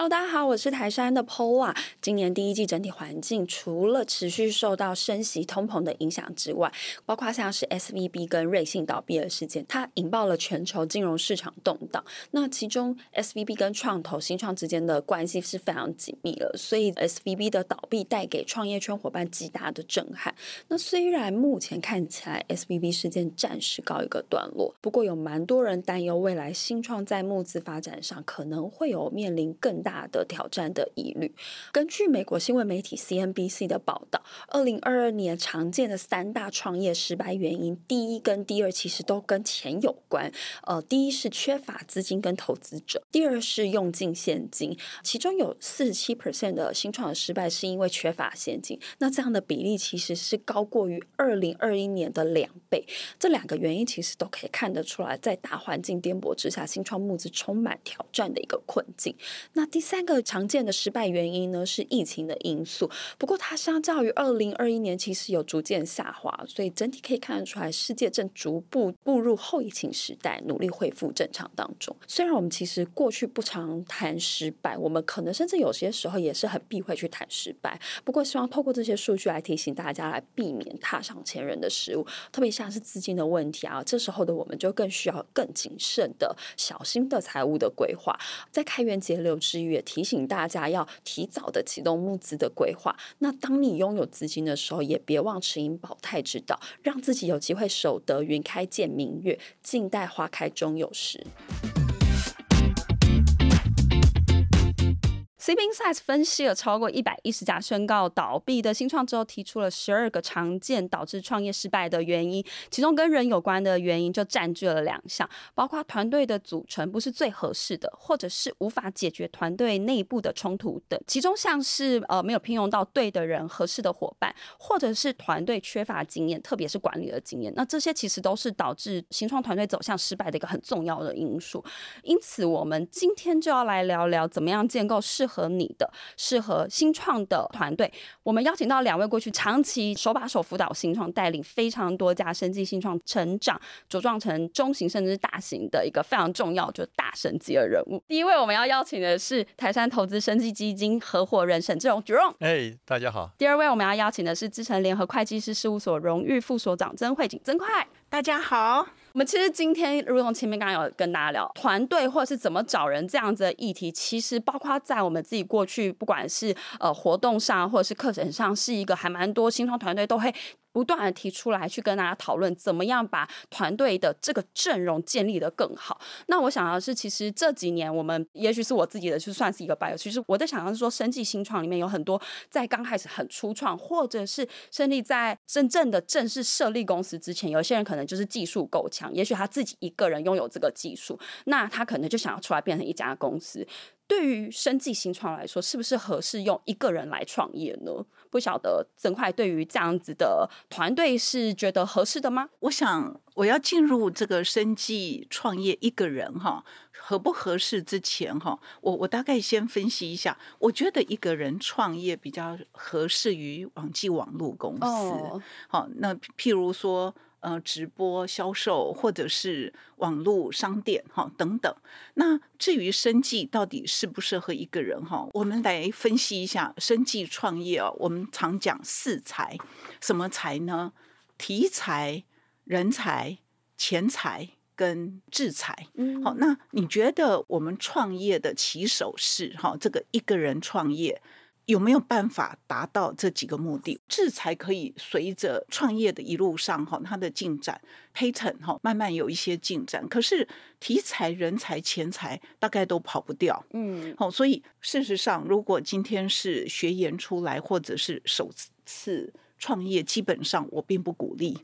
！Hello，大家好，我是台山的 Paula。今年第一季整体环境除了持续受到升息、通膨的影响之外，包括像是 SVB 跟瑞信倒闭的事件，它引爆了全球金融市场动荡。那其中 SVB 跟创投新创之间的关系是非常紧密的，所以 SVB 的倒闭带给创业圈伙伴极大的震撼。那虽然目前看起来 SVB 事件暂时告一个段落，不过有蛮多人担忧未来新创在募资发展上可能会有面临更大大的挑战的疑虑。根据美国新闻媒体 CNBC 的报道，二零二二年常见的三大创业失败原因，第一跟第二其实都跟钱有关。呃，第一是缺乏资金跟投资者，第二是用尽现金。其中有四十七 percent 的新创的失败是因为缺乏现金。那这样的比例其实是高过于二零二一年的两倍。这两个原因其实都可以看得出来，在大环境颠簸之下，新创募资充满挑战的一个困境。那第第三个常见的失败原因呢，是疫情的因素。不过它相较于二零二一年，其实有逐渐下滑，所以整体可以看得出来，世界正逐步步入后疫情时代，努力恢复正常当中。虽然我们其实过去不常谈失败，我们可能甚至有些时候也是很避讳去谈失败。不过希望透过这些数据来提醒大家，来避免踏上前人的失误，特别像是资金的问题啊，这时候的我们就更需要更谨慎的、小心的财务的规划，在开源节流之余。也提醒大家要提早的启动募资的规划。那当你拥有资金的时候，也别忘持盈保泰之道，让自己有机会守得云开见明月，静待花开终有时。CB Insights 分析了超过一百一十家宣告倒闭的新创之后，提出了十二个常见导致创业失败的原因，其中跟人有关的原因就占据了两项，包括团队的组成不是最合适的，或者是无法解决团队内部的冲突等。其中像是呃没有聘用到对的人、合适的伙伴，或者是团队缺乏经验，特别是管理的经验，那这些其实都是导致新创团队走向失败的一个很重要的因素。因此，我们今天就要来聊聊怎么样建构适合你的适合新创的团队，我们邀请到两位过去长期手把手辅导新创，带领非常多家生技新创成长茁壮成中型甚至是大型的一个非常重要就是大神级的人物。第一位我们要邀请的是台山投资生技基金合伙人沈志荣 Jerome，哎，大家好。第二位我们要邀请的是资诚联合会计师事务所荣誉副所长曾慧景曾快，大家好。我们其实今天，如同前面刚刚有跟大家聊团队或者是怎么找人这样子的议题，其实包括在我们自己过去，不管是呃活动上或者是课程上，是一个还蛮多新创团队都会。不断的提出来去跟大家讨论，怎么样把团队的这个阵容建立得更好。那我想要是，其实这几年我们也许是我自己的，就算是一个 bio。其实我在想要是说，生技新创里面有很多在刚开始很初创，或者是甚至在真正的正式设立公司之前，有些人可能就是技术够强，也许他自己一个人拥有这个技术，那他可能就想要出来变成一家公司。对于生计新创来说，是不是合适用一个人来创业呢？不晓得曾快对于这样子的团队是觉得合适的吗？我想我要进入这个生计创业一个人哈，合不合适之前哈，我我大概先分析一下。我觉得一个人创业比较合适于网际网络公司。哦、好，那譬如说。呃，直播销售或者是网络商店哈等等。那至于生计到底适不适合一个人哈，我们来分析一下生计创业哦。我们常讲四才，什么才呢？题材、人才、钱财跟智才。嗯，好，那你觉得我们创业的起手式哈，这个一个人创业？有没有办法达到这几个目的？制裁可以随着创业的一路上哈，它的进展，patent 哈，慢慢有一些进展。可是题材、人才、钱财大概都跑不掉。嗯，好，所以事实上，如果今天是学研出来，或者是首次。创业基本上我并不鼓励。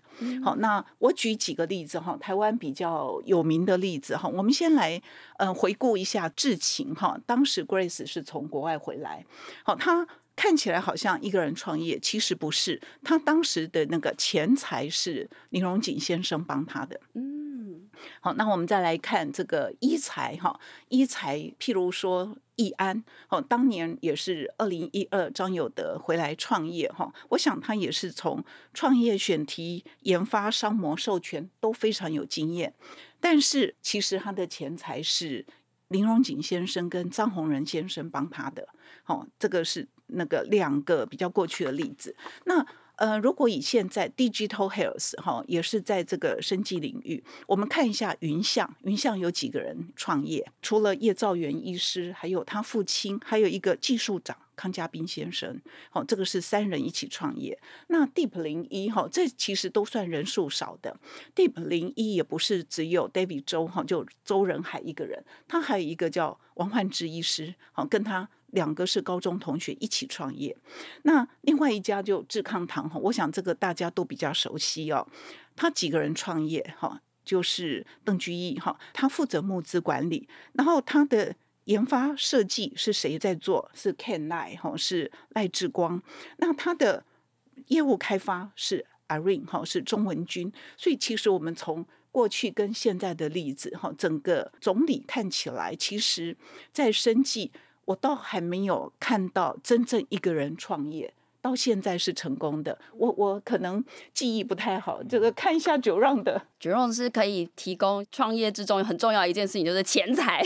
好，那我举几个例子哈，台湾比较有名的例子哈，我们先来呃回顾一下智勤哈，当时 Grace 是从国外回来，好，他看起来好像一个人创业，其实不是，他当时的那个钱财是林荣锦先生帮他的。嗯。好，那我们再来看这个医材哈，医材譬如说易安，哦，当年也是二零一二张友德回来创业哈，我想他也是从创业选题、研发、商模、授权都非常有经验，但是其实他的钱财是林荣景先生跟张宏仁先生帮他的，哦，这个是那个两个比较过去的例子，那。呃，如果以现在 digital health 哈，也是在这个生技领域，我们看一下云象，云象有几个人创业？除了叶兆元医师，还有他父亲，还有一个技术长康家斌先生，好，这个是三人一起创业。那 Deep 零一哈，这其实都算人数少的。Deep 零一也不是只有 David 周哈，就周仁海一个人，他还有一个叫王焕之医师，好，跟他。两个是高中同学一起创业，那另外一家就致康堂哈，我想这个大家都比较熟悉哦。他几个人创业哈，就是邓居易哈，他负责募资管理，然后他的研发设计是谁在做？是 Ken 赖哈，是赖志光。那他的业务开发是 Irene 哈，是钟文君。所以其实我们从过去跟现在的例子哈，整个总理看起来，其实在生计。我倒还没有看到真正一个人创业。到现在是成功的，我我可能记忆不太好，这个看一下 Jerome 的 Jerome 是可以提供创业之中很重要一件事情，就是 钱财。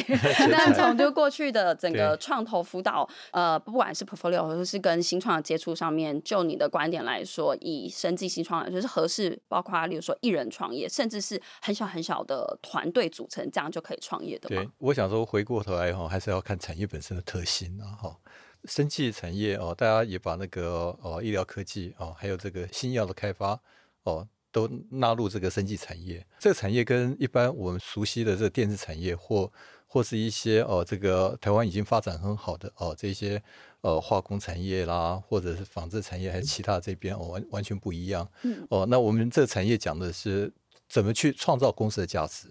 那从就过去的整个创投辅导，呃，不管是 portfolio 或者是跟新创的接触上面，就你的观点来说，以生计新创来说是合适，包括例如说一人创业，甚至是很小很小的团队组成，这样就可以创业的？对，我想说回过头来哈，还是要看产业本身的特性啊哈。生技产业哦，大家也把那个哦医疗科技哦，还有这个新药的开发哦，都纳入这个生技产业。这个产业跟一般我们熟悉的这个电子产业，或或是一些哦这个台湾已经发展很好的哦这些呃化工产业啦，或者是纺织产业，还是其他这边哦完完全不一样。嗯。哦，那我们这个产业讲的是怎么去创造公司的价值。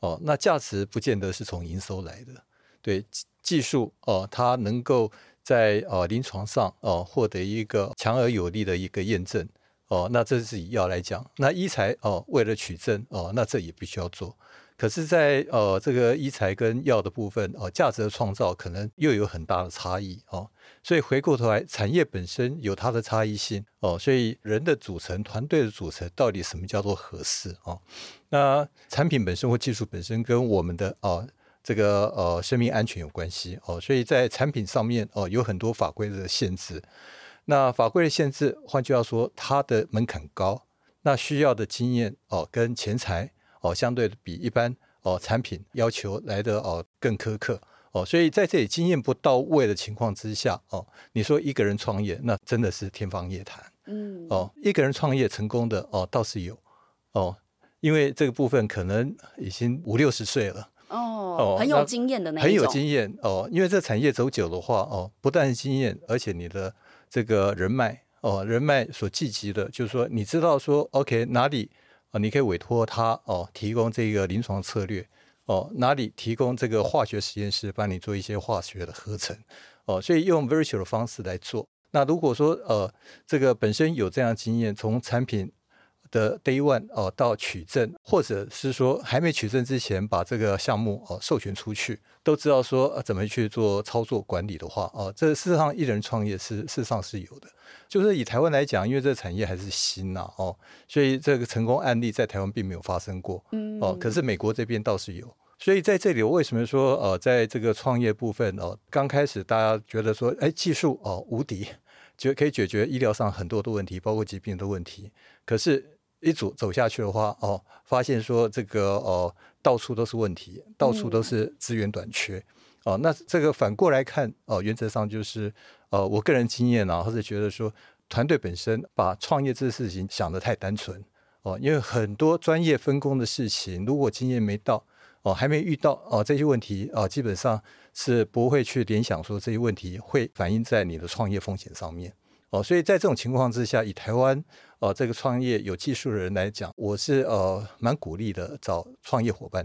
哦，那价值不见得是从营收来的。对，技术哦，它能够。在呃临床上哦获得一个强而有力的一个验证哦，那这是以药来讲，那医材哦为了取证哦，那这也必须要做。可是在，呃这个医材跟药的部分哦，价值的创造可能又有很大的差异哦。所以回过头来，产业本身有它的差异性哦。所以人的组成、团队的组成，到底什么叫做合适哦？那产品本身或技术本身跟我们的哦。这个呃，生命安全有关系哦，所以在产品上面哦，有很多法规的限制。那法规的限制，换句话说，它的门槛高，那需要的经验哦跟钱财哦，相对的比一般哦产品要求来的哦更苛刻哦。所以在这里经验不到位的情况之下哦，你说一个人创业，那真的是天方夜谭。嗯，哦，一个人创业成功的哦倒是有哦，因为这个部分可能已经五六十岁了。哦，很有经验的那种，很有经验哦。因为这产业走久的话哦，不但是经验，而且你的这个人脉哦，人脉所聚集的，就是说你知道说，OK 哪里啊，你可以委托他哦，提供这个临床策略哦，哪里提供这个化学实验室帮你做一些化学的合成哦，所以用 virtual 的方式来做。那如果说呃，这个本身有这样经验，从产品。的 day one 哦，到取证，或者是说还没取证之前，把这个项目哦授权出去，都知道说、呃、怎么去做操作管理的话哦，这事实上一人创业是事实上是有的。就是以台湾来讲，因为这个产业还是新呐哦，所以这个成功案例在台湾并没有发生过。嗯哦，可是美国这边倒是有。所以在这里，我为什么说呃，在这个创业部分哦，刚开始大家觉得说，哎，技术哦无敌，就可以解决医疗上很多的问题，包括疾病的问题，可是。一组走下去的话，哦，发现说这个哦，到处都是问题，到处都是资源短缺，嗯、哦，那这个反过来看，哦，原则上就是，呃，我个人经验啊，或者觉得说，团队本身把创业这个事情想得太单纯，哦，因为很多专业分工的事情，如果经验没到，哦，还没遇到，哦，这些问题，哦，基本上是不会去联想说这些问题会反映在你的创业风险上面。哦，所以在这种情况之下，以台湾呃这个创业有技术的人来讲，我是呃蛮鼓励的，找创业伙伴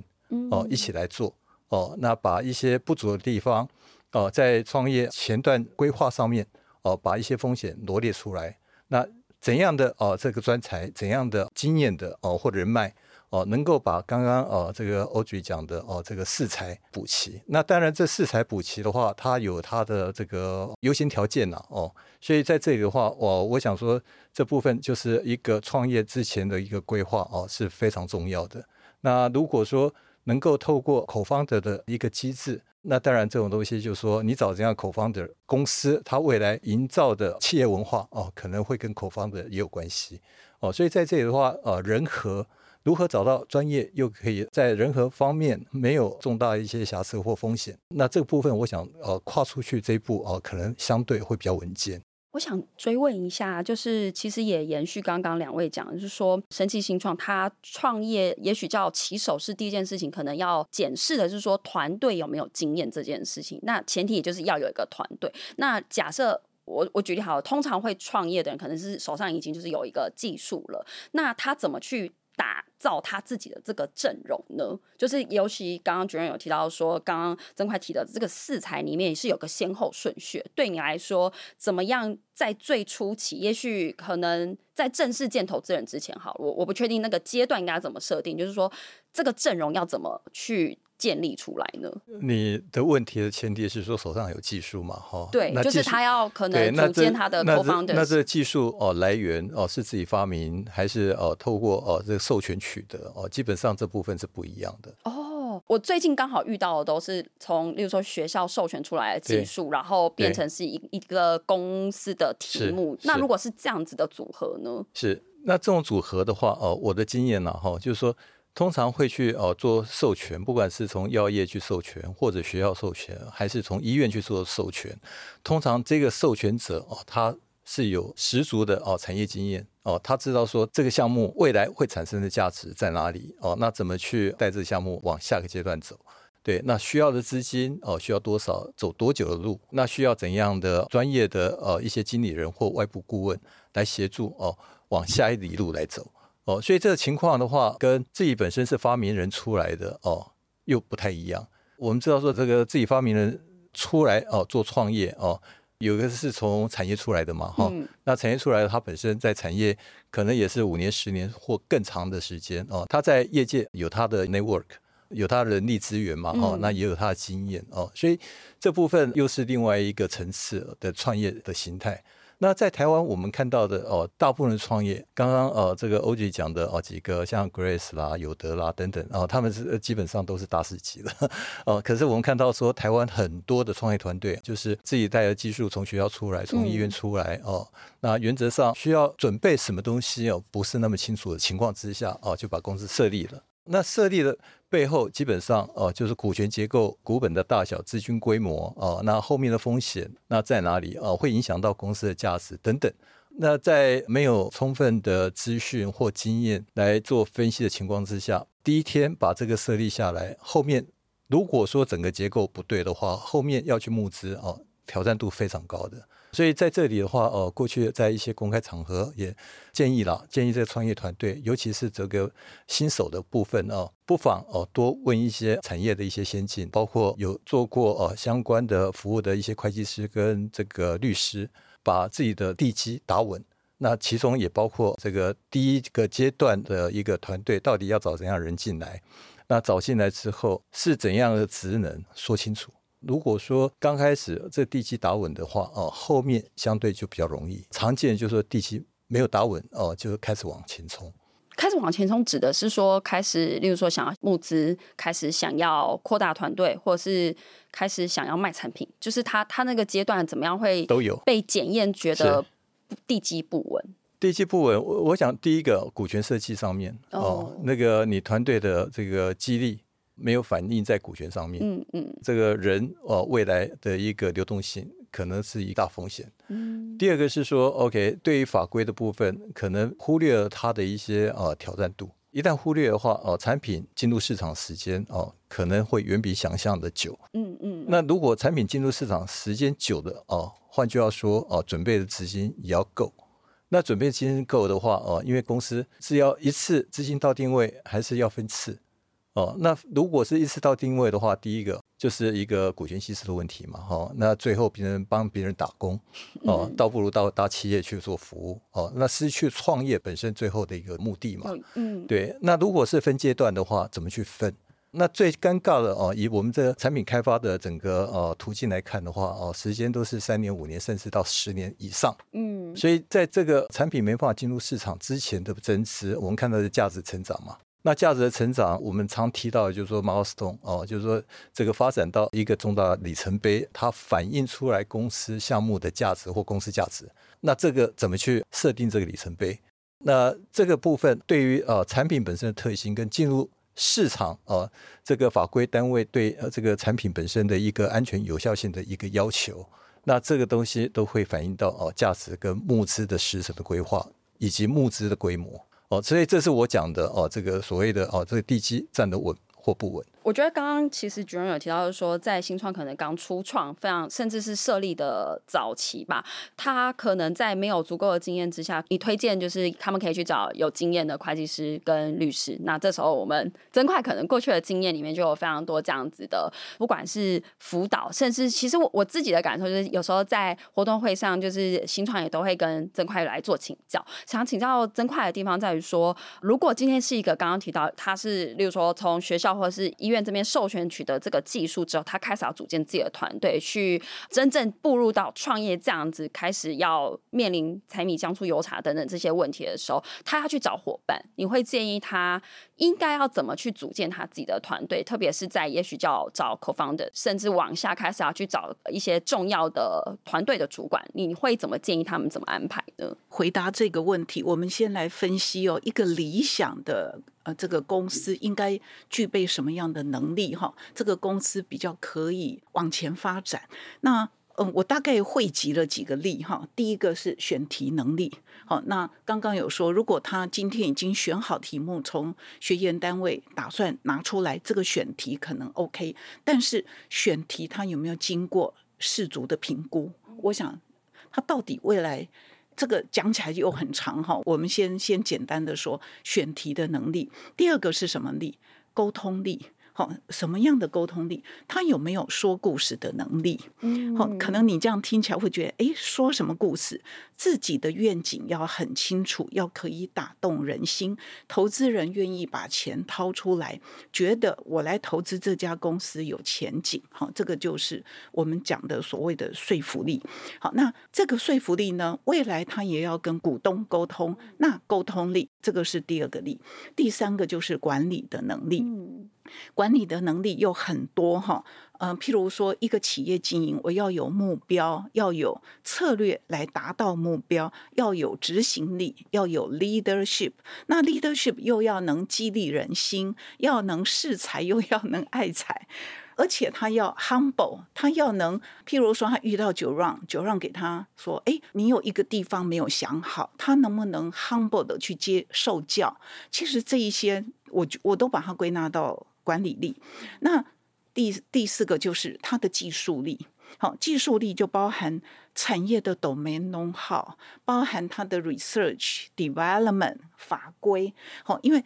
哦、呃、一起来做哦、呃，那把一些不足的地方哦、呃，在创业前段规划上面哦、呃，把一些风险罗列出来。那怎样的哦、呃、这个专才，怎样的经验的哦、呃、或者人脉哦，能够把刚刚哦这个 Audrey 讲的哦这个四才补齐。那当然，这四才补齐的话，它有它的这个优先条件呐哦。所以在这里的话，我我想说，这部分就是一个创业之前的一个规划哦，是非常重要的。那如果说能够透过口方的的一个机制，那当然这种东西就是说，你找这样口方的公司，它未来营造的企业文化哦，可能会跟口方的也有关系哦。所以在这里的话，呃，人和。如何找到专业又可以在人和方面没有重大一些瑕疵或风险？那这个部分，我想呃跨出去这一步呃，可能相对会比较稳健。我想追问一下，就是其实也延续刚刚两位讲，就是说神奇新创它创业也许叫起手是第一件事情，可能要检视的是说团队有没有经验这件事情。那前提也就是要有一个团队。那假设我我举例好了，通常会创业的人可能是手上已经就是有一个技术了，那他怎么去打造他自己的这个阵容呢？就是尤其刚刚主任有提到说，刚刚曾快提的这个四才里面是有个先后顺序。对你来说，怎么样在最初期，也许可能在正式见投资人之前，好，我我不确定那个阶段应该怎么设定，就是说这个阵容要怎么去。建立出来呢？你的问题的前提是说手上有技术嘛？哈，对，就是他要可能组建他的 co-founder。那这技术哦来源哦是自己发明还是哦透过哦这个授权取得哦？基本上这部分是不一样的。哦，我最近刚好遇到的都是从例如说学校授权出来的技术，然后变成是一一个公司的题目。那如果是这样子的组合呢？是，那这种组合的话哦，我的经验呢哈，就是说。通常会去哦做授权，不管是从药业去授权，或者学校授权，还是从医院去做授权。通常这个授权者哦，他是有十足的哦产业经验哦，他知道说这个项目未来会产生的价值在哪里哦，那怎么去带这个项目往下个阶段走？对，那需要的资金哦，需要多少，走多久的路？那需要怎样的专业的呃一些经理人或外部顾问来协助哦，往下一里路来走。哦，所以这个情况的话，跟自己本身是发明人出来的哦，又不太一样。我们知道说，这个自己发明人出来哦，做创业哦，有一个是从产业出来的嘛，哈、嗯。那产业出来的，他本身在产业可能也是五年、十年或更长的时间哦。他在业界有他的 network，有他的人力资源嘛，哦，嗯、那也有他的经验哦。所以这部分又是另外一个层次的创业的形态。那在台湾，我们看到的哦，大部分的创业，刚刚呃，这个 Audrey 讲的哦，几个像 Grace 啦、有德啦等等哦，他们是基本上都是大师级的 哦。可是我们看到说，台湾很多的创业团队，就是自己带的技术从学校出来，从医院出来哦。那原则上需要准备什么东西哦，不是那么清楚的情况之下哦，就把公司设立了。那设立的背后，基本上哦，就是股权结构、股本的大小、资金规模哦，那后面的风险那在哪里哦，会影响到公司的价值等等。那在没有充分的资讯或经验来做分析的情况之下，第一天把这个设立下来，后面如果说整个结构不对的话，后面要去募资哦，挑战度非常高的。所以在这里的话，呃，过去在一些公开场合也建议了，建议这个创业团队，尤其是这个新手的部分哦，不妨哦多问一些产业的一些先进，包括有做过呃相关的服务的一些会计师跟这个律师，把自己的地基打稳。那其中也包括这个第一个阶段的一个团队，到底要找怎样人进来？那找进来之后是怎样的职能，说清楚。如果说刚开始这地基打稳的话，哦，后面相对就比较容易。常见就是说地基没有打稳，哦，就开始往前冲。开始往前冲指的是说，开始，例如说想要募资，开始想要扩大团队，或者是开始想要卖产品，就是他他那个阶段怎么样会都有被检验，觉得地基不稳。地基不稳，我我想第一个股权设计上面哦，哦，那个你团队的这个激励。没有反映在股权上面，嗯嗯，这个人哦，未来的一个流动性可能是一大风险。嗯，第二个是说，OK，对于法规的部分，可能忽略了它的一些呃挑战度。一旦忽略的话，哦，产品进入市场时间哦，可能会远比想象的久。嗯嗯，那如果产品进入市场时间久的哦，换句话说哦，准备的资金也要够。那准备资金够的话哦，因为公司是要一次资金到定位，还是要分次？哦，那如果是意识到定位的话，第一个就是一个股权稀释的问题嘛，哈，那最后别人帮别人打工，哦，倒不如到大企业去做服务，哦，那失去创业本身最后的一个目的嘛，嗯，对。那如果是分阶段的话，怎么去分？那最尴尬的哦，以我们这个产品开发的整个呃途径来看的话，哦，时间都是三年、五年，甚至到十年以上，嗯，所以在这个产品没办法进入市场之前的增值，我们看到的价值成长嘛。那价值的成长，我们常提到就是说 milestone 哦，就是说这个发展到一个重大里程碑，它反映出来公司项目的价值或公司价值。那这个怎么去设定这个里程碑？那这个部分对于呃产品本身的特性跟进入市场啊、呃，这个法规单位对呃这个产品本身的一个安全有效性的一个要求，那这个东西都会反映到哦价值跟募资的时程的规划以及募资的规模。哦，所以这是我讲的哦，这个所谓的哦，这个地基站得稳或不稳。我觉得刚刚其实 Jerome 有提到，就是说在新创可能刚初创，非常甚至是设立的早期吧，他可能在没有足够的经验之下，你推荐就是他们可以去找有经验的会计师跟律师。那这时候我们增快可能过去的经验里面就有非常多这样子的，不管是辅导，甚至其实我我自己的感受就是，有时候在活动会上，就是新创也都会跟增快来做请教。想请教增快的地方在于说，如果今天是一个刚刚提到他是，例如说从学校或者是医院。这边授权取得这个技术之后，他开始要组建自己的团队，去真正步入到创业这样子，开始要面临柴米酱醋油茶等等这些问题的时候，他要去找伙伴。你会建议他应该要怎么去组建他自己的团队？特别是在也许叫找 co-founder，甚至往下开始要去找一些重要的团队的主管，你会怎么建议他们怎么安排呢？回答这个问题，我们先来分析哦，一个理想的。呃，这个公司应该具备什么样的能力？哈，这个公司比较可以往前发展。那，嗯，我大概汇集了几个例哈。第一个是选题能力。好，那刚刚有说，如果他今天已经选好题目，从学研单位打算拿出来，这个选题可能 OK。但是选题他有没有经过适足的评估？我想，他到底未来。这个讲起来又很长哈，我们先先简单的说选题的能力。第二个是什么力？沟通力。好，什么样的沟通力？他有没有说故事的能力？嗯，好，可能你这样听起来会觉得，哎，说什么故事？自己的愿景要很清楚，要可以打动人心，投资人愿意把钱掏出来，觉得我来投资这家公司有前景。好，这个就是我们讲的所谓的说服力。好，那这个说服力呢，未来他也要跟股东沟通，那沟通力，这个是第二个力。第三个就是管理的能力。嗯。管理的能力又很多哈，呃，譬如说一个企业经营，我要有目标，要有策略来达到目标，要有执行力，要有 leadership。那 leadership 又要能激励人心，要能识才，又要能爱才，而且他要 humble，他要能，譬如说他遇到九让九让给他说，哎，你有一个地方没有想好，他能不能 humble 的去接受教？其实这一些，我我都把它归纳到。管理力，那第第四个就是他的技术力。好，技术力就包含产业的 domain 包含他的 research development 法规。好，因为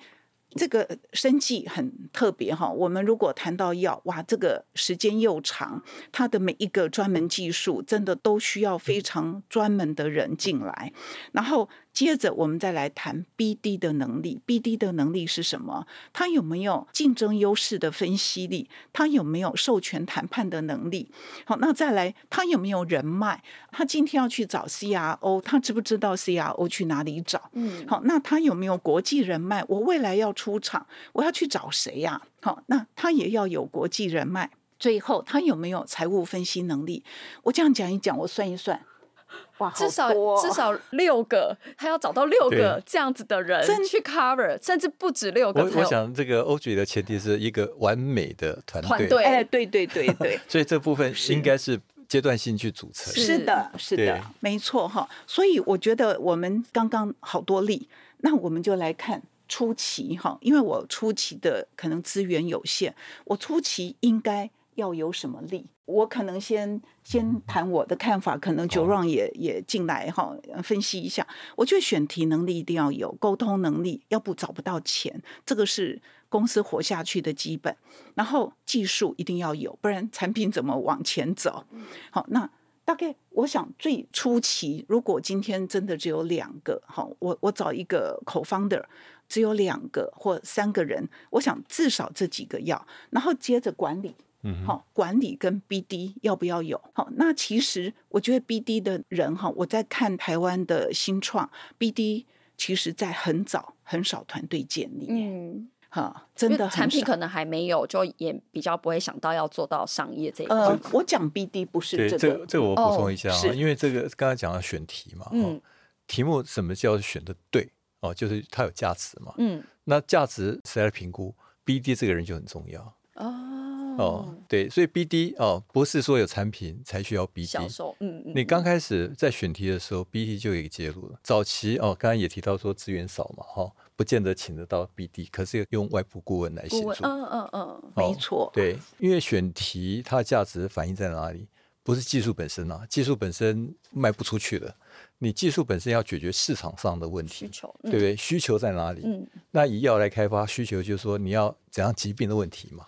这个生技很特别哈。我们如果谈到药，哇，这个时间又长，它的每一个专门技术真的都需要非常专门的人进来，然后。接着我们再来谈 BD 的能力，BD 的能力是什么？他有没有竞争优势的分析力？他有没有授权谈判的能力？好，那再来，他有没有人脉？他今天要去找 CRO，他知不知道 CRO 去哪里找？嗯，好，那他有没有国际人脉？我未来要出场，我要去找谁呀？好，那他也要有国际人脉。最后，他有没有财务分析能力？我这样讲一讲，我算一算。哇，至少至少六个，他要找到六个这样子的人去 cover，甚至不止六个。我我想这个 Audrey 的前提是一个完美的团队，对哎，对对对对，所以这部分应该是阶段性去组成。是的，是的，没错哈。所以我觉得我们刚刚好多例，那我们就来看初期哈，因为我初期的可能资源有限，我初期应该要有什么力？我可能先先谈我的看法，可能 Jerome 也也进来哈，分析一下。我觉得选题能力一定要有，沟通能力，要不找不到钱，这个是公司活下去的基本。然后技术一定要有，不然产品怎么往前走？好，那大概我想最初期，如果今天真的只有两个，好，我我找一个口方的只有两个或三个人，我想至少这几个要，然后接着管理。嗯，好，管理跟 BD 要不要有？好，那其实我觉得 BD 的人哈，我在看台湾的新创 BD，其实在很早很少团队建立，嗯，哈，真的产品可能还没有，就也比较不会想到要做到商业这一块。呃，我讲 BD 不是这个，这个、这个我补充一下啊、哦，因为这个刚才讲到选题嘛，嗯，题目什么叫选的对哦，就是它有价值嘛，嗯，那价值谁来评估？BD 这个人就很重要哦。哦，对，所以 BD 哦，不是说有产品才需要 BD 销售，嗯嗯。你刚开始在选题的时候，BD 就有一个介入了。早期哦，刚刚也提到说资源少嘛，哈、哦，不见得请得到 BD，可是用外部顾问来协助。嗯嗯嗯、哦，没错。对，因为选题它的价值反映在哪里？不是技术本身啊，技术本身卖不出去的。你技术本身要解决市场上的问题，需求，对不对？需求在哪里？嗯。那以药来开发需求，就是说你要怎样疾病的问题嘛。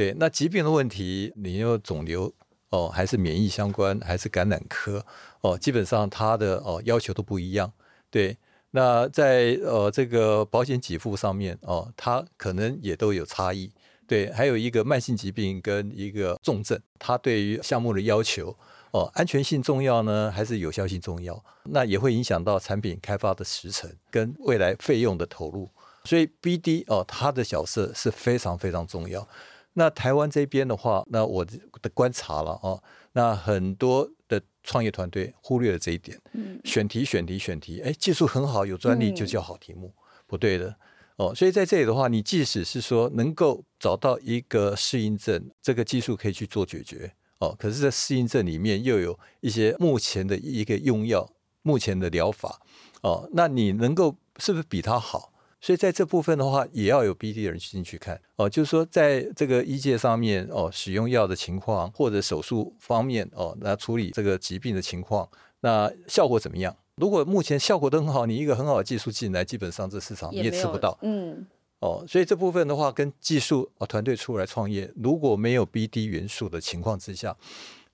对，那疾病的问题，你有肿瘤哦，还是免疫相关，还是感染科哦？基本上它的哦要求都不一样。对，那在呃这个保险给付上面哦，它可能也都有差异。对，还有一个慢性疾病跟一个重症，它对于项目的要求哦，安全性重要呢，还是有效性重要？那也会影响到产品开发的时程跟未来费用的投入。所以 BD 哦，它的角色是非常非常重要。那台湾这边的话，那我的观察了哦，那很多的创业团队忽略了这一点。嗯，选题、选题、选题，哎，技术很好，有专利就叫好题目，嗯、不对的哦。所以在这里的话，你即使是说能够找到一个适应症，这个技术可以去做解决哦，可是，在适应症里面又有一些目前的一个用药、目前的疗法哦，那你能够是不是比他好？所以在这部分的话，也要有 BD 的人进去看哦，就是说在这个医界上面哦，使用药的情况或者手术方面哦，那处理这个疾病的情况，那效果怎么样？如果目前效果都很好，你一个很好的技术进来，基本上这市场你也吃不到，嗯，哦，所以这部分的话，跟技术哦团队出来创业，如果没有 BD 元素的情况之下，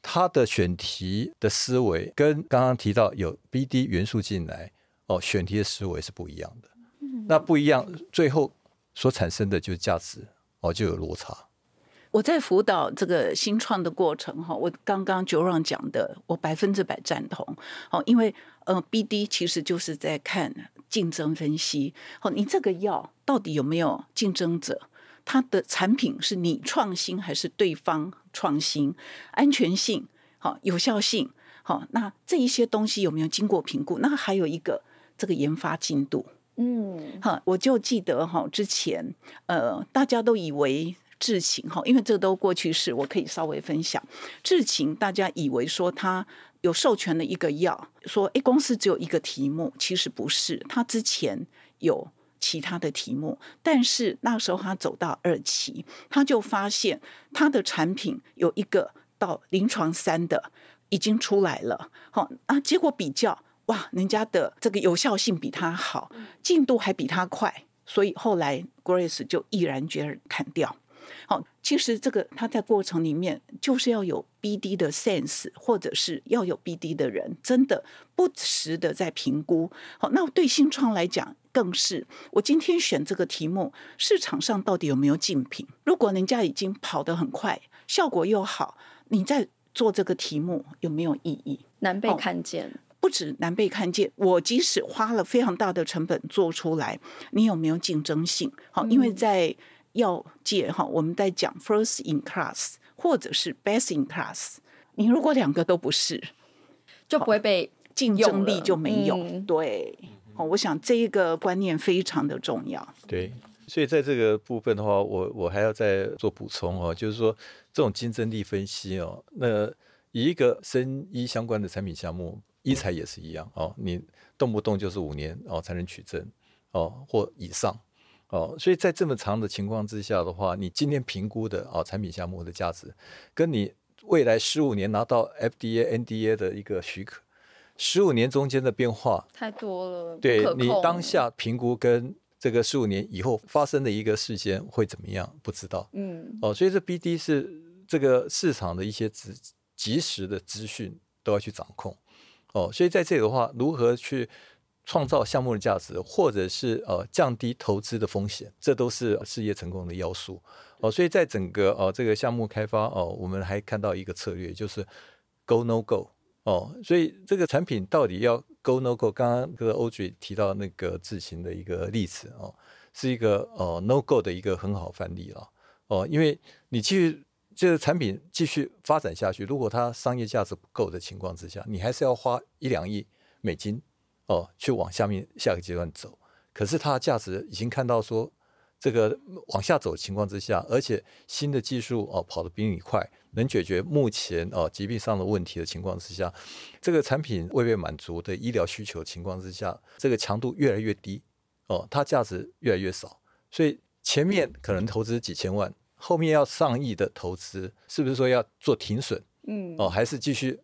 他的选题的思维跟刚刚提到有 BD 元素进来哦，选题的思维是不一样的。那不一样，最后所产生的就是价值哦，就有落差。我在辅导这个新创的过程哈，我刚刚 Jerome 讲的，我百分之百赞同。哦，因为呃，BD 其实就是在看竞争分析。哦，你这个药到底有没有竞争者？它的产品是你创新还是对方创新？安全性好，有效性好，那这一些东西有没有经过评估？那还有一个这个研发进度。嗯，哈，我就记得哈，之前呃，大家都以为智勤哈，因为这都过去式，我可以稍微分享。智勤大家以为说他有授权的一个药，说哎，公司只有一个题目，其实不是，他之前有其他的题目，但是那时候他走到二期，他就发现他的产品有一个到临床三的已经出来了，好啊，结果比较。哇，人家的这个有效性比他好，进度还比他快，所以后来 Grace 就毅然决然砍掉。好，其实这个他在过程里面就是要有 BD 的 sense，或者是要有 BD 的人，真的不时的在评估。好，那对新创来讲更是，我今天选这个题目，市场上到底有没有竞品？如果人家已经跑得很快，效果又好，你在做这个题目有没有意义？难被看见。不止难被看见，我即使花了非常大的成本做出来，你有没有竞争性？好，因为在药界哈，我们在讲 first in class 或者是 best in class，你如果两个都不是，就不会被竞争力就没有。嗯、对，好，我想这一个观念非常的重要。对，所以在这个部分的话，我我还要再做补充哦，就是说这种竞争力分析哦，那以一个生医相关的产品项目。医材也是一样哦，你动不动就是五年哦才能取证哦或以上哦，所以在这么长的情况之下的话，你今天评估的哦产品项目的价值，跟你未来十五年拿到 FDA、NDA 的一个许可，十五年中间的变化太多了，对你当下评估跟这个十五年以后发生的一个事件会怎么样？不知道。嗯，哦，所以这 BD 是这个市场的一些资即时的资讯都要去掌控。哦，所以在这里的话，如何去创造项目的价值，或者是呃降低投资的风险，这都是事业成功的要素。哦，所以在整个呃这个项目开发哦，我们还看到一个策略，就是 Go No Go。哦，所以这个产品到底要 Go No Go？刚刚这个欧爵提到那个智行的一个例子哦，是一个呃 No Go 的一个很好范例了。哦，因为你继续这个产品继续发展下去，如果它商业价值不够的情况之下，你还是要花一两亿美金哦去往下面下个阶段走。可是它的价值已经看到说。这个往下走的情况之下，而且新的技术哦跑得比你快，能解决目前哦疾病上的问题的情况之下，这个产品未被满足的医疗需求情况之下，这个强度越来越低哦，它价值越来越少，所以前面可能投资几千万，后面要上亿的投资，是不是说要做停损？嗯，哦，还是继续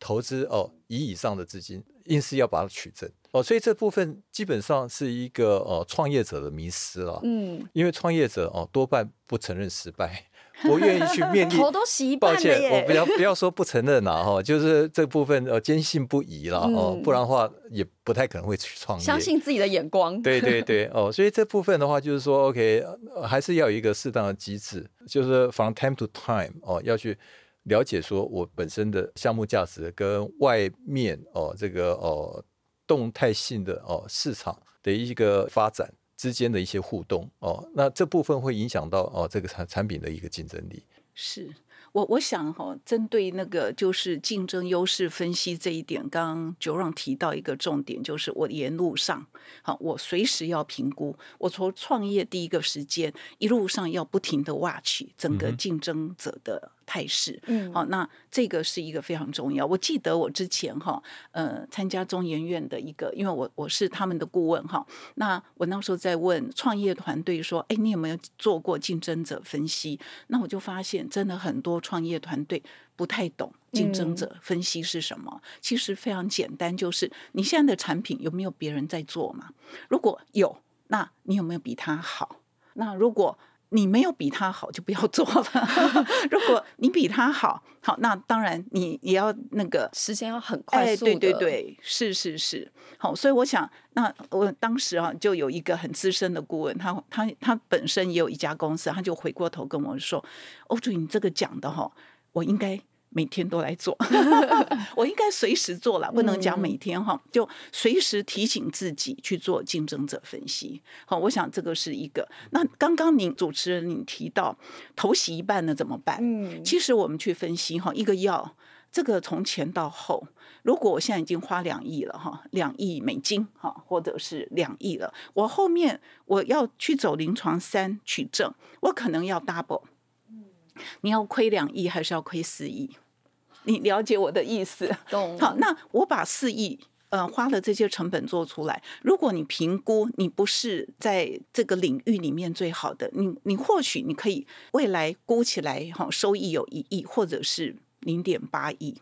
投资哦一以上的资金，硬是要把它取证。哦，所以这部分基本上是一个呃创业者的迷失了。嗯，因为创业者哦多半不承认失败，不愿意去面对。头都洗一半。抱歉，我不要不要说不承认了哈，就是这部分呃坚信不疑了哦，不然的话也不太可能会去创业。相信自己的眼光。对对对 哦，所以这部分的话就是说，OK，还是要有一个适当的机制，就是 from time to time 哦要去了解说我本身的项目价值跟外面哦这个哦。动态性的哦，市场的一个发展之间的一些互动哦，那这部分会影响到哦这个产产品的一个竞争力。是我我想哈、哦，针对那个就是竞争优势分析这一点，刚刚 Jerome 提到一个重点，就是我沿路上好，我随时要评估，我从创业第一个时间一路上要不停的 watch 整个竞争者的。态势，嗯，好，那这个是一个非常重要。我记得我之前哈，呃，参加中研院的一个，因为我我是他们的顾问哈。那我那时候在问创业团队说，哎，你有没有做过竞争者分析？那我就发现，真的很多创业团队不太懂竞争者分析是什么。嗯、其实非常简单，就是你现在的产品有没有别人在做嘛？如果有，那你有没有比他好？那如果你没有比他好，就不要做了。如果你比他好，好，那当然你也要那个时间要很快速。哎，对对对，是是是。好，所以我想，那我当时啊，就有一个很资深的顾问，他他他本身也有一家公司，他就回过头跟我说：“欧主，你这个讲的哈，我应该。”每天都来做，我应该随时做了，不能讲每天哈，就随时提醒自己去做竞争者分析。好，我想这个是一个。那刚刚您主持人你提到头洗一半呢怎么办？嗯，其实我们去分析哈，一个药这个从前到后，如果我现在已经花两亿了哈，两亿美金哈，或者是两亿了，我后面我要去走临床三取证，我可能要 double。你要亏两亿还是要亏四亿？你了解我的意思？懂。好，那我把四亿呃花了这些成本做出来，如果你评估你不是在这个领域里面最好的，你你或许你可以未来估起来哈收益有一亿或者是零点八亿，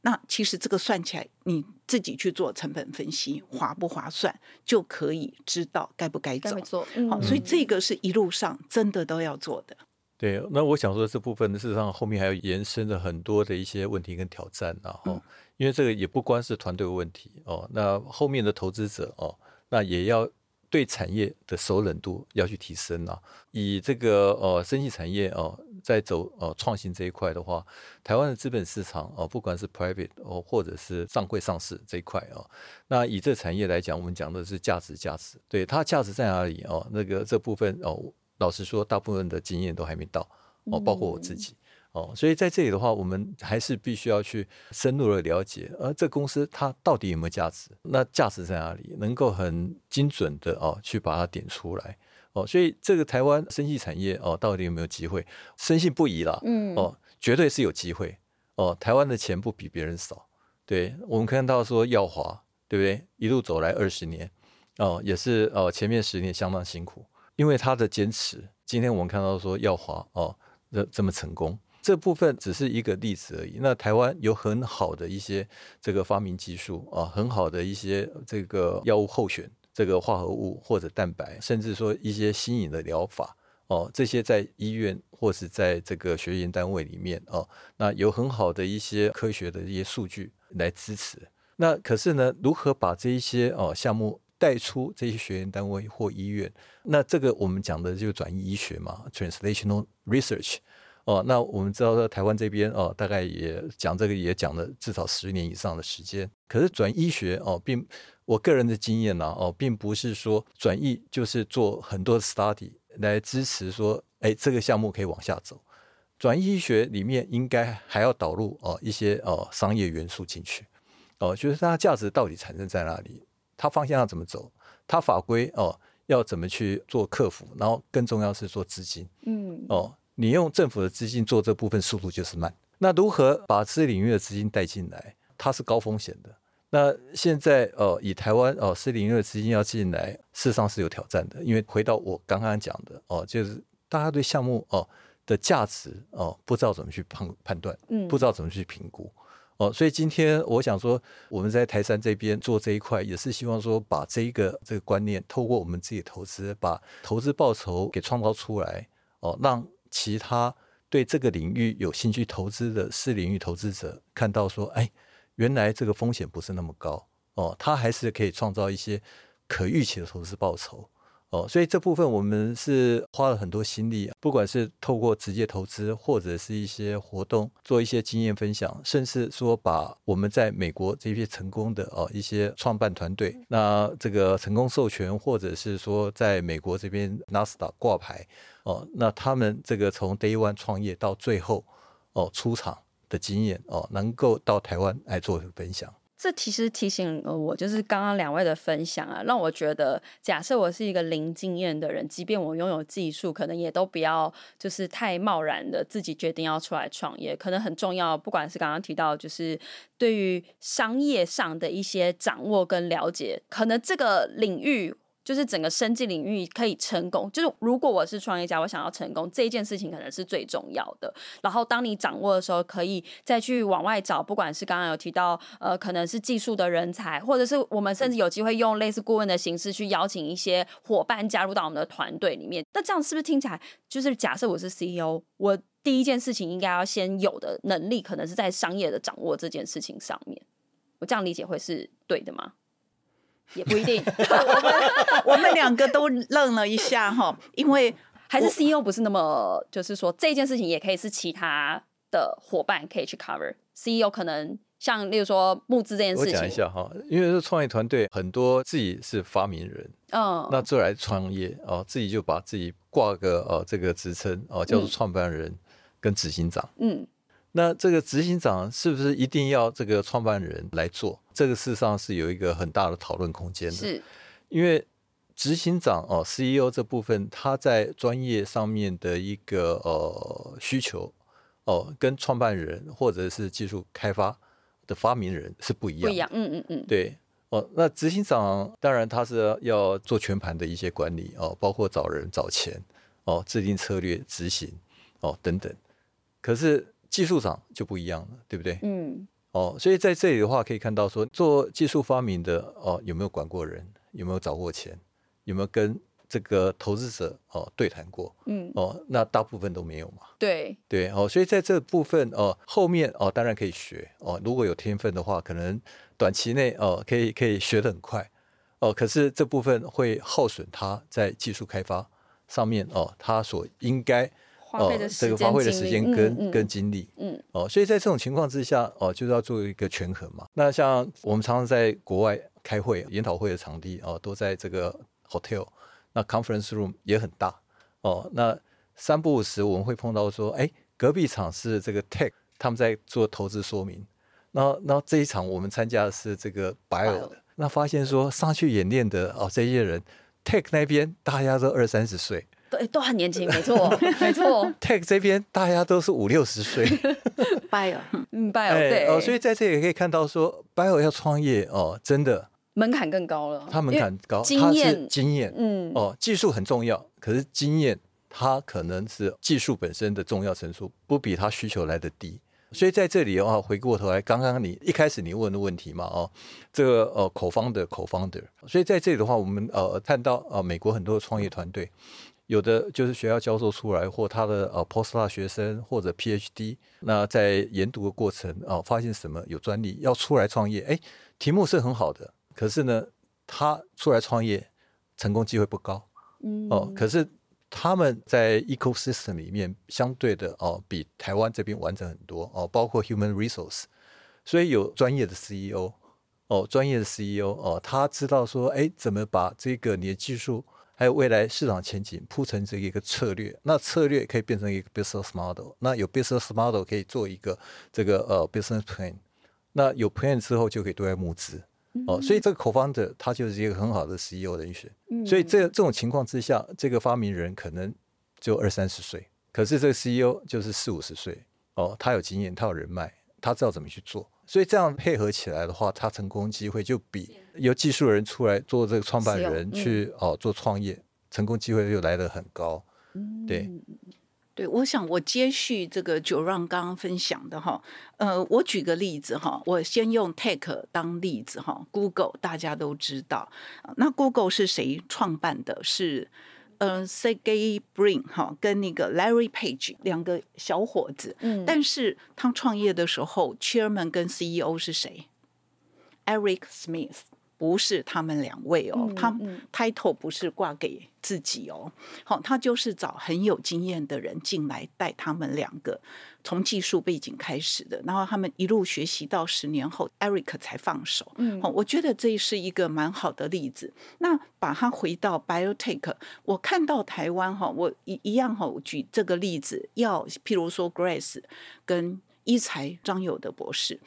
那其实这个算起来你自己去做成本分析划不划算，就可以知道该不该做。嗯。好，所以这个是一路上真的都要做的。对，那我想说这部分事实上后面还有延伸的很多的一些问题跟挑战，然后、嗯、因为这个也不光是团队问题哦，那后面的投资者哦，那也要对产业的熟稔度要去提升啊。以这个呃生技产业哦，在走呃创新这一块的话，台湾的资本市场哦，不管是 private 哦，或者是上柜上市这一块哦，那以这产业来讲，我们讲的是价值价值，对它价值在哪里哦？那个这部分哦。老实说，大部分的经验都还没到哦，包括我自己哦，所以在这里的话，我们还是必须要去深入的了解，而这公司它到底有没有价值？那价值在哪里？能够很精准的哦去把它点出来哦，所以这个台湾生技产业哦，到底有没有机会？深信不疑啦，嗯哦，绝对是有机会哦。台湾的钱不比别人少，对我们看到说耀华对不对？一路走来二十年哦，也是哦，前面十年相当辛苦。因为他的坚持，今天我们看到说药华哦，这这么成功，这部分只是一个例子而已。那台湾有很好的一些这个发明技术啊，很好的一些这个药物候选这个化合物或者蛋白，甚至说一些新颖的疗法哦，这些在医院或是在这个学研单位里面哦，那有很好的一些科学的一些数据来支持。那可是呢，如何把这一些哦项目带出这些学研单位或医院？那这个我们讲的就转移医学嘛，translational research。哦，那我们知道在台湾这边哦，大概也讲这个也讲了至少十年以上的时间。可是转医学哦，并我个人的经验呢哦，并不是说转移就是做很多 study 来支持说，哎，这个项目可以往下走。转移医学里面应该还要导入哦一些哦商业元素进去。哦，就是它价值到底产生在哪里？它方向要怎么走？它法规哦要怎么去做客服？然后更重要是做资金。嗯，哦，你用政府的资金做这部分速度就是慢。那如何把这领域的资金带进来？它是高风险的。那现在哦，以台湾哦，私领域的资金要进来，事实上是有挑战的。因为回到我刚刚讲的哦，就是大家对项目哦的价值哦不知道怎么去判判断，嗯，不知道怎么去评估。哦，所以今天我想说，我们在台山这边做这一块，也是希望说，把这一个这个观念，透过我们自己投资，把投资报酬给创造出来。哦，让其他对这个领域有兴趣投资的市领域投资者看到说，哎，原来这个风险不是那么高。哦，它还是可以创造一些可预期的投资报酬。哦，所以这部分我们是花了很多心力，不管是透过直接投资，或者是一些活动，做一些经验分享，甚至说把我们在美国这些成功的哦一些创办团队，那这个成功授权，或者是说在美国这边纳斯达挂牌哦，那他们这个从 Day One 创业到最后哦出场的经验哦，能够到台湾来做分享。这其实提醒了我，就是刚刚两位的分享啊，让我觉得，假设我是一个零经验的人，即便我拥有技术，可能也都不要就是太贸然的自己决定要出来创业。可能很重要，不管是刚刚提到，就是对于商业上的一些掌握跟了解，可能这个领域。就是整个生技领域可以成功，就是如果我是创业家，我想要成功，这件事情可能是最重要的。然后当你掌握的时候，可以再去往外找，不管是刚刚有提到，呃，可能是技术的人才，或者是我们甚至有机会用类似顾问的形式去邀请一些伙伴加入到我们的团队里面。那这样是不是听起来就是假设我是 CEO，我第一件事情应该要先有的能力，可能是在商业的掌握这件事情上面。我这样理解会是对的吗？也不一定，我们 我们两个都愣了一下哈，因为还是 CEO 不是那么，就是说这件事情也可以是其他的伙伴可以去 cover。CEO 可能像例如说募资这件事情，我讲一下哈，因为这创业团队很多自己是发明人，嗯，那这来创业哦，自己就把自己挂个哦这个职称哦叫做创办人跟执行长，嗯。那这个执行长是不是一定要这个创办人来做？这个事实上是有一个很大的讨论空间的。是，因为执行长哦，CEO 这部分他在专业上面的一个呃需求哦，跟创办人或者是技术开发的发明人是不一样。不一样，嗯嗯嗯，对哦。那执行长当然他是要做全盘的一些管理哦，包括找人、找钱哦，制定策略、执行哦等等。可是技术上就不一样了，对不对？嗯，哦，所以在这里的话，可以看到说，做技术发明的哦，有没有管过人？有没有找过钱？有没有跟这个投资者哦对谈过？嗯，哦，那大部分都没有嘛。对对，哦，所以在这部分哦，后面哦，当然可以学哦，如果有天分的话，可能短期内哦，可以可以学得很快哦。可是这部分会耗损他在技术开发上面哦，他所应该。哦，这个花费的时间跟、嗯、跟精力，嗯，哦，所以在这种情况之下，哦，就是要做一个权衡嘛。那像我们常常在国外开会、研讨会的场地，哦，都在这个 hotel，那 conference room 也很大，哦，那三不五时我们会碰到说，哎，隔壁场是这个 tech，他们在做投资说明，那那，这一场我们参加的是这个 bio 的，那发现说上去演练的哦，这些人 tech 那边大家都二三十岁。对，都很年轻，没错，没错。Tech 这边大家都是五六十岁，Bio，嗯，Bio，对，哦，所以在这里也可以看到说，Bio 要创业哦，真的。门槛更高了。他门槛高，经验，经验，嗯，哦，技术很重要，可是经验它可能是技术本身的重要程度不比它需求来的低，所以在这里的话，回过头来，刚刚你一开始你问的问题嘛，哦，这个呃，co-founder co-founder，所以在这里的话，我们呃看到呃美国很多的创业团队，有的就是学校教授出来，或他的呃 postdoc 学生或者 PhD，那在研读的过程啊、呃，发现什么有专利要出来创业，哎，题目是很好的，可是呢，他出来创业成功机会不高，嗯，哦，可是。他们在 ecosystem 里面相对的哦，比台湾这边完整很多哦，包括 human resource，所以有专业的 CEO 哦，专业的 CEO 哦，他知道说，哎，怎么把这个你的技术还有未来市场前景铺成这一个策略，那策略可以变成一个 business model，那有 business model 可以做一个这个呃 business plan，那有 plan 之后就可以对外募资。哦，所以这个 co-founder 他就是一个很好的 CEO 人选。嗯，所以这这种情况之下，这个发明人可能就二三十岁，可是这个 CEO 就是四五十岁。哦，他有经验，他有人脉，他知道怎么去做。所以这样配合起来的话，他成功机会就比由技术人出来做这个创办人去、嗯、哦做创业，成功机会又来得很高。对。对，我想我接续这个 Joran 刚刚分享的哈，呃，我举个例子哈，我先用 Tech 当例子哈，Google 大家都知道，那 Google 是谁创办的？是呃 Sergey Brin 哈跟那个 Larry Page 两个小伙子，嗯，但是他创业的时候，Chairman 跟 CEO 是谁？Eric Smith。不是他们两位哦，他 title 不是挂给自己哦，好，他就是找很有经验的人进来带他们两个，从技术背景开始的，然后他们一路学习到十年后，Eric 才放手。嗯，好，我觉得这是一个蛮好的例子。那把它回到 Biotech，我看到台湾哈，我一一样哈，举这个例子，要譬如说 Grace 跟一才张友的博士。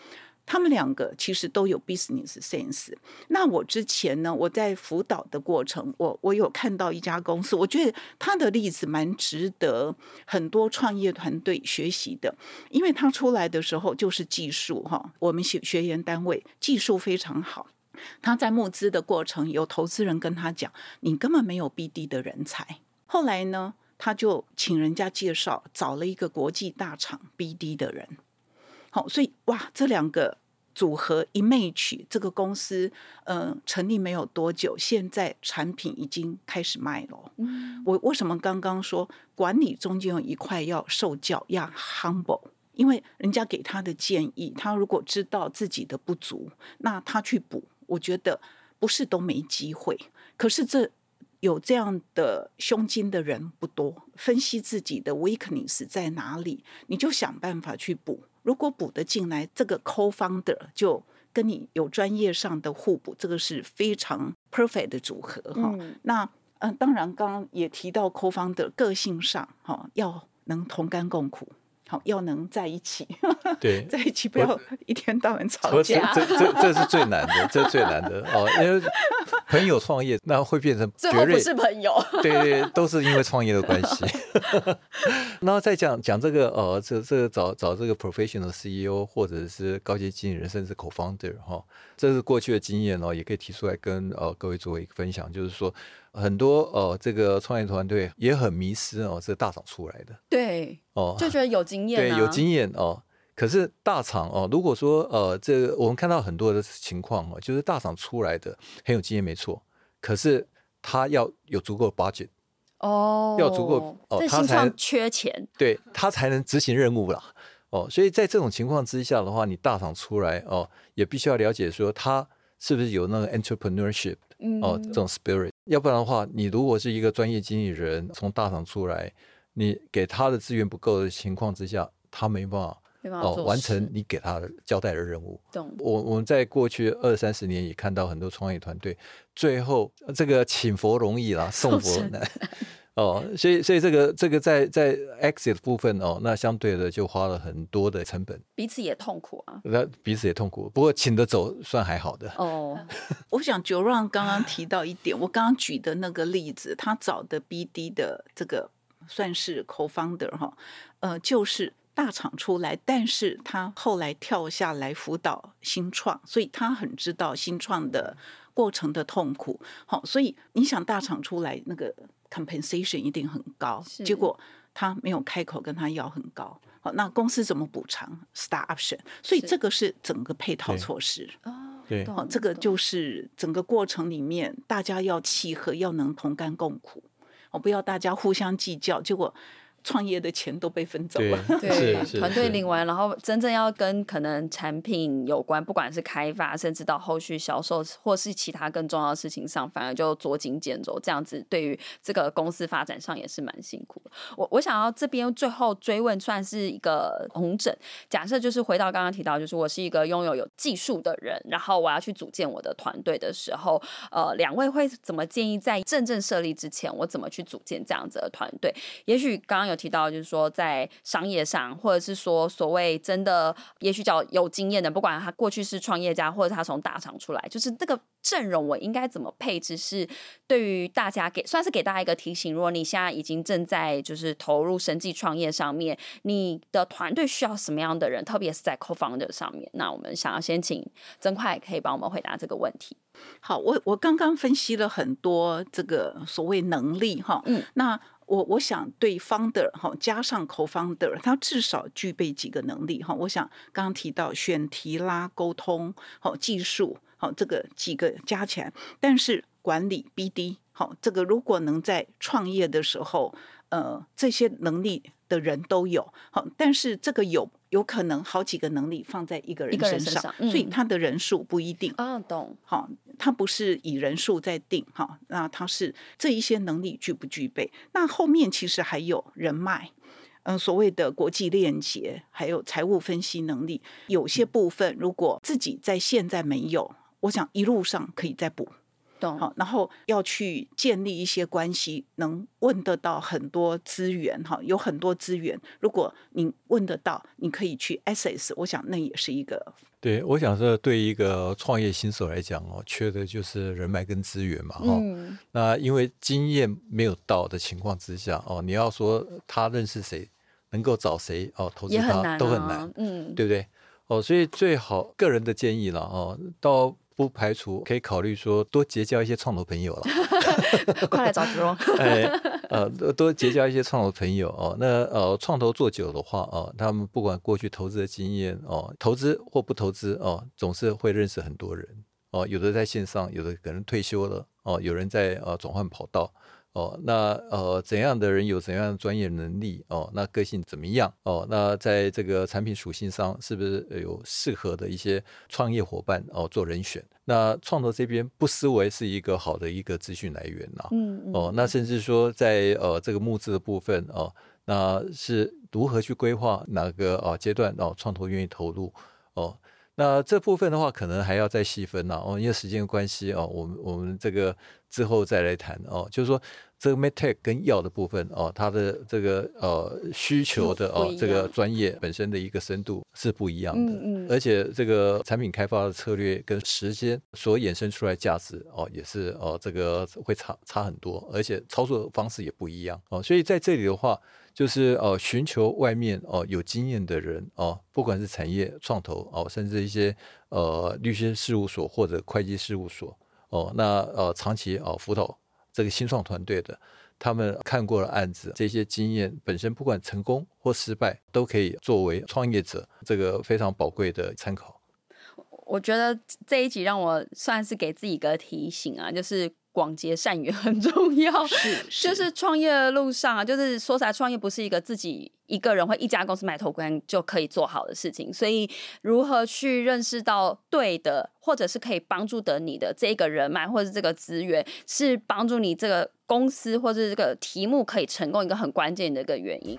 他们两个其实都有 business sense。那我之前呢，我在辅导的过程，我我有看到一家公司，我觉得他的例子蛮值得很多创业团队学习的，因为他出来的时候就是技术哈，我们学学员单位技术非常好。他在募资的过程，有投资人跟他讲，你根本没有 BD 的人才。后来呢，他就请人家介绍，找了一个国际大厂 BD 的人。好，所以哇，这两个组合一 match，这个公司嗯、呃、成立没有多久，现在产品已经开始卖了。嗯，我为什么刚刚说管理中间有一块要受教，要 humble？因为人家给他的建议，他如果知道自己的不足，那他去补，我觉得不是都没机会。可是这有这样的胸襟的人不多，分析自己的 weakness 在哪里，你就想办法去补。如果补得进来，这个 co-founder 就跟你有专业上的互补，这个是非常 perfect 的组合哈、嗯。那嗯、呃，当然刚刚也提到 co-founder 个性上哈，要能同甘共苦。好，要能在一起，对，在一起不要一天到晚吵架。这这这，是最难的，这是最难的哦。因为朋友创业，那会变成最后不是朋友。对对，都是因为创业的关系。然后再讲讲这个呃，这这个找找这个 professional CEO 或者是高级经理人，甚至 co-founder 哈、哦，这是过去的经验哦，也可以提出来跟呃各位做一个分享，就是说。很多呃，这个创业团队也很迷失哦，是大厂出来的，对哦，就觉得有经验、啊，对，有经验哦。可是大厂哦，如果说呃，这个、我们看到很多的情况哦，就是大厂出来的很有经验，没错。可是他要有足够的 budget 哦，要足够哦，他才缺钱，对他才能执行任务啦。哦。所以在这种情况之下的话，你大厂出来哦，也必须要了解说他是不是有那个 entrepreneurship。哦，这种 spirit，要不然的话，你如果是一个专业经理人，从大厂出来，你给他的资源不够的情况之下，他没办法，哦完成你给他的交代的任务。懂。我我们在过去二三十年也看到很多创业团队，最后这个请佛容易啦，送佛难。哦，所以所以这个这个在在 exit 部分哦，那相对的就花了很多的成本，彼此也痛苦啊。那彼此也痛苦，不过请得走算还好的。哦，我想 Joran 刚刚提到一点，我刚刚举的那个例子，他找的 BD 的这个算是 co-founder 哈，呃，就是大厂出来，但是他后来跳下来辅导新创，所以他很知道新创的过程的痛苦。好，所以你想大厂出来那个。Compensation 一定很高，结果他没有开口跟他要很高，好，那公司怎么补偿 stock option？所以这个是整个配套措施。对，好，这个就是整个过程里面大家要契合，要能同甘共苦，哦，不要大家互相计较，结果。创业的钱都被分走了，对，团队领完，然后真正要跟可能产品有关，不管是开发，甚至到后续销售，或是其他更重要的事情上，反而就捉襟见肘，这样子对于这个公司发展上也是蛮辛苦的。我我想要这边最后追问，算是一个红疹。假设就是回到刚刚提到，就是我是一个拥有有技术的人，然后我要去组建我的团队的时候，呃，两位会怎么建议在真正设立之前，我怎么去组建这样子的团队？也许刚刚有提到，就是说在商业上，或者是说所谓真的，也许叫有经验的，不管他过去是创业家，或者他从大厂出来，就是这个阵容我应该怎么配置？是对于大家给算是给大家一个提醒。如果你现在已经正在就是投入生计创业上面，你的团队需要什么样的人？特别是在 co-founder 上面，那我们想要先请曾快可以帮我们回答这个问题。好，我我刚刚分析了很多这个所谓能力哈，嗯，那。我我想对 founder 哈加上 co-founder，他至少具备几个能力哈。我想刚刚提到选题啦、沟通、好技术、好这个几个加起来，但是管理 BD 好这个如果能在创业的时候，呃这些能力的人都有好，但是这个有。有可能好几个能力放在一个人身上，身上嗯、所以他的人数不一定啊，懂？好，它不是以人数在定哈，那它是这一些能力具不具备？那后面其实还有人脉，嗯，所谓的国际链接，还有财务分析能力，有些部分如果自己在现在没有，我想一路上可以再补。好，然后要去建立一些关系，能问得到很多资源哈，有很多资源。如果你问得到，你可以去 access，我想那也是一个。对，我想说，对一个创业新手来讲哦，缺的就是人脉跟资源嘛哈。嗯。那因为经验没有到的情况之下哦，你要说他认识谁，能够找谁哦投资他很、啊、都很难，嗯，对不对？哦，所以最好个人的建议了哦，到。不排除可以考虑说多结交一些创投朋友了，快来找植荣。哎，呃，多结交一些创投朋友哦。那呃，创投做久的话哦，他们不管过去投资的经验哦，投资或不投资哦，总是会认识很多人哦。有的在线上，有的可能退休了哦，有人在呃转换跑道。哦，那呃，怎样的人有怎样的专业能力？哦，那个性怎么样？哦，那在这个产品属性上，是不是有适合的一些创业伙伴？哦，做人选。那创投这边不失为是一个好的一个资讯来源呐。嗯嗯。哦，那甚至说在呃这个募资的部分哦，那是如何去规划哪个啊阶段哦创投愿意投入？哦，那这部分的话，可能还要再细分呐。哦，因为时间关系哦，我们我们这个。之后再来谈哦，就是说这个 medtech 跟药的部分哦，它的这个呃需求的哦这个专业本身的一个深度是不一样的，嗯嗯，而且这个产品开发的策略跟时间所衍生出来价值哦也是哦这个会差差很多，而且操作方式也不一样哦，所以在这里的话，就是呃寻求外面哦有经验的人哦，不管是产业创投哦，甚至一些呃律师事务所或者会计事务所。哦，那呃，长期哦辅导这个新创团队的，他们看过了案子，这些经验本身不管成功或失败，都可以作为创业者这个非常宝贵的参考。我觉得这一集让我算是给自己个提醒啊，就是。广结善缘很重要，就是创业的路上啊，就是说实在，创业不是一个自己一个人或一家公司埋头苦干就可以做好的事情，所以如何去认识到对的，或者是可以帮助的你的这个人脉或者这个资源，是帮助你这个公司或者这个题目可以成功一个很关键的一个原因。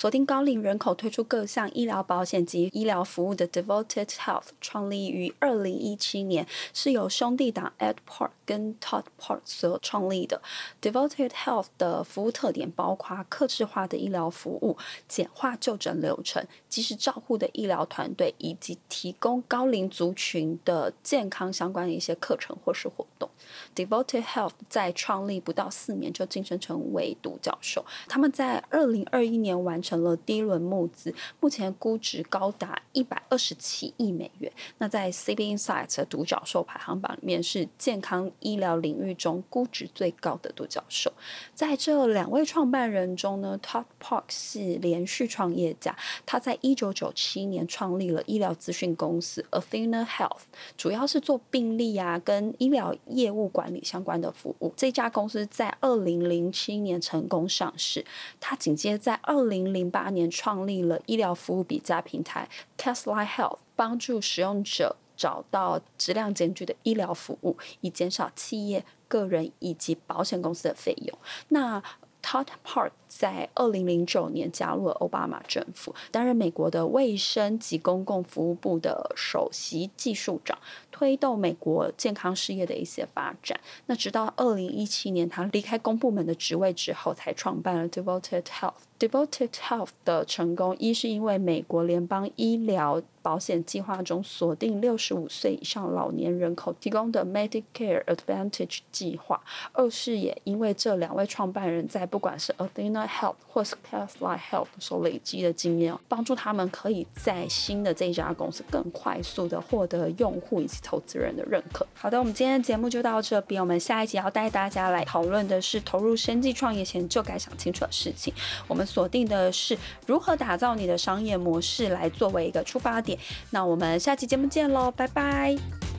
锁定高龄人口，推出各项医疗保险及医疗服务的 Devoted Health 创立于二零一七年，是由兄弟党 Ed Park 跟 Todd Park 所创立的。Devoted Health 的服务特点包括客制化的医疗服务、简化就诊流程、及时照护的医疗团队，以及提供高龄族群的健康相关的一些课程或是活动。Devoted Health 在创立不到四年就晋升成为独角兽，他们在二零二一年完成。成了第一轮募资，目前估值高达一百二十七亿美元。那在 CB Insights 的独角兽排行榜里面，是健康医疗领域中估值最高的独角兽。在这两位创办人中呢，Todd Park 是连续创业家，他在一九九七年创立了医疗资讯公司 Athena Health，主要是做病历啊跟医疗业务管理相关的服务。这家公司在二零零七年成功上市，他紧接在二零零零八年创立了医疗服务比价平台 Testline Health，帮助使用者找到质量检举的医疗服务，以减少企业、个人以及保险公司的费用。那 Todd Park 在二零零九年加入了奥巴马政府，担任美国的卫生及公共服务部的首席技术长，推动美国健康事业的一些发展。那直到二零一七年，他离开公部门的职位之后，才创办了 Devoted Health。Devoted Health 的成功，一是因为美国联邦医疗保险计划中锁定六十五岁以上老年人口提供的 Medicare Advantage 计划；二是也因为这两位创办人在不管是 Athena Health 或是 Testline Health 所累积的经验，帮助他们可以在新的这一家公司更快速的获得用户以及投资人的认可。好的，我们今天的节目就到这边，我们下一集要带大家来讨论的是投入生计创业前就该想清楚的事情。我们。锁定的是如何打造你的商业模式来作为一个出发点。那我们下期节目见喽，拜拜。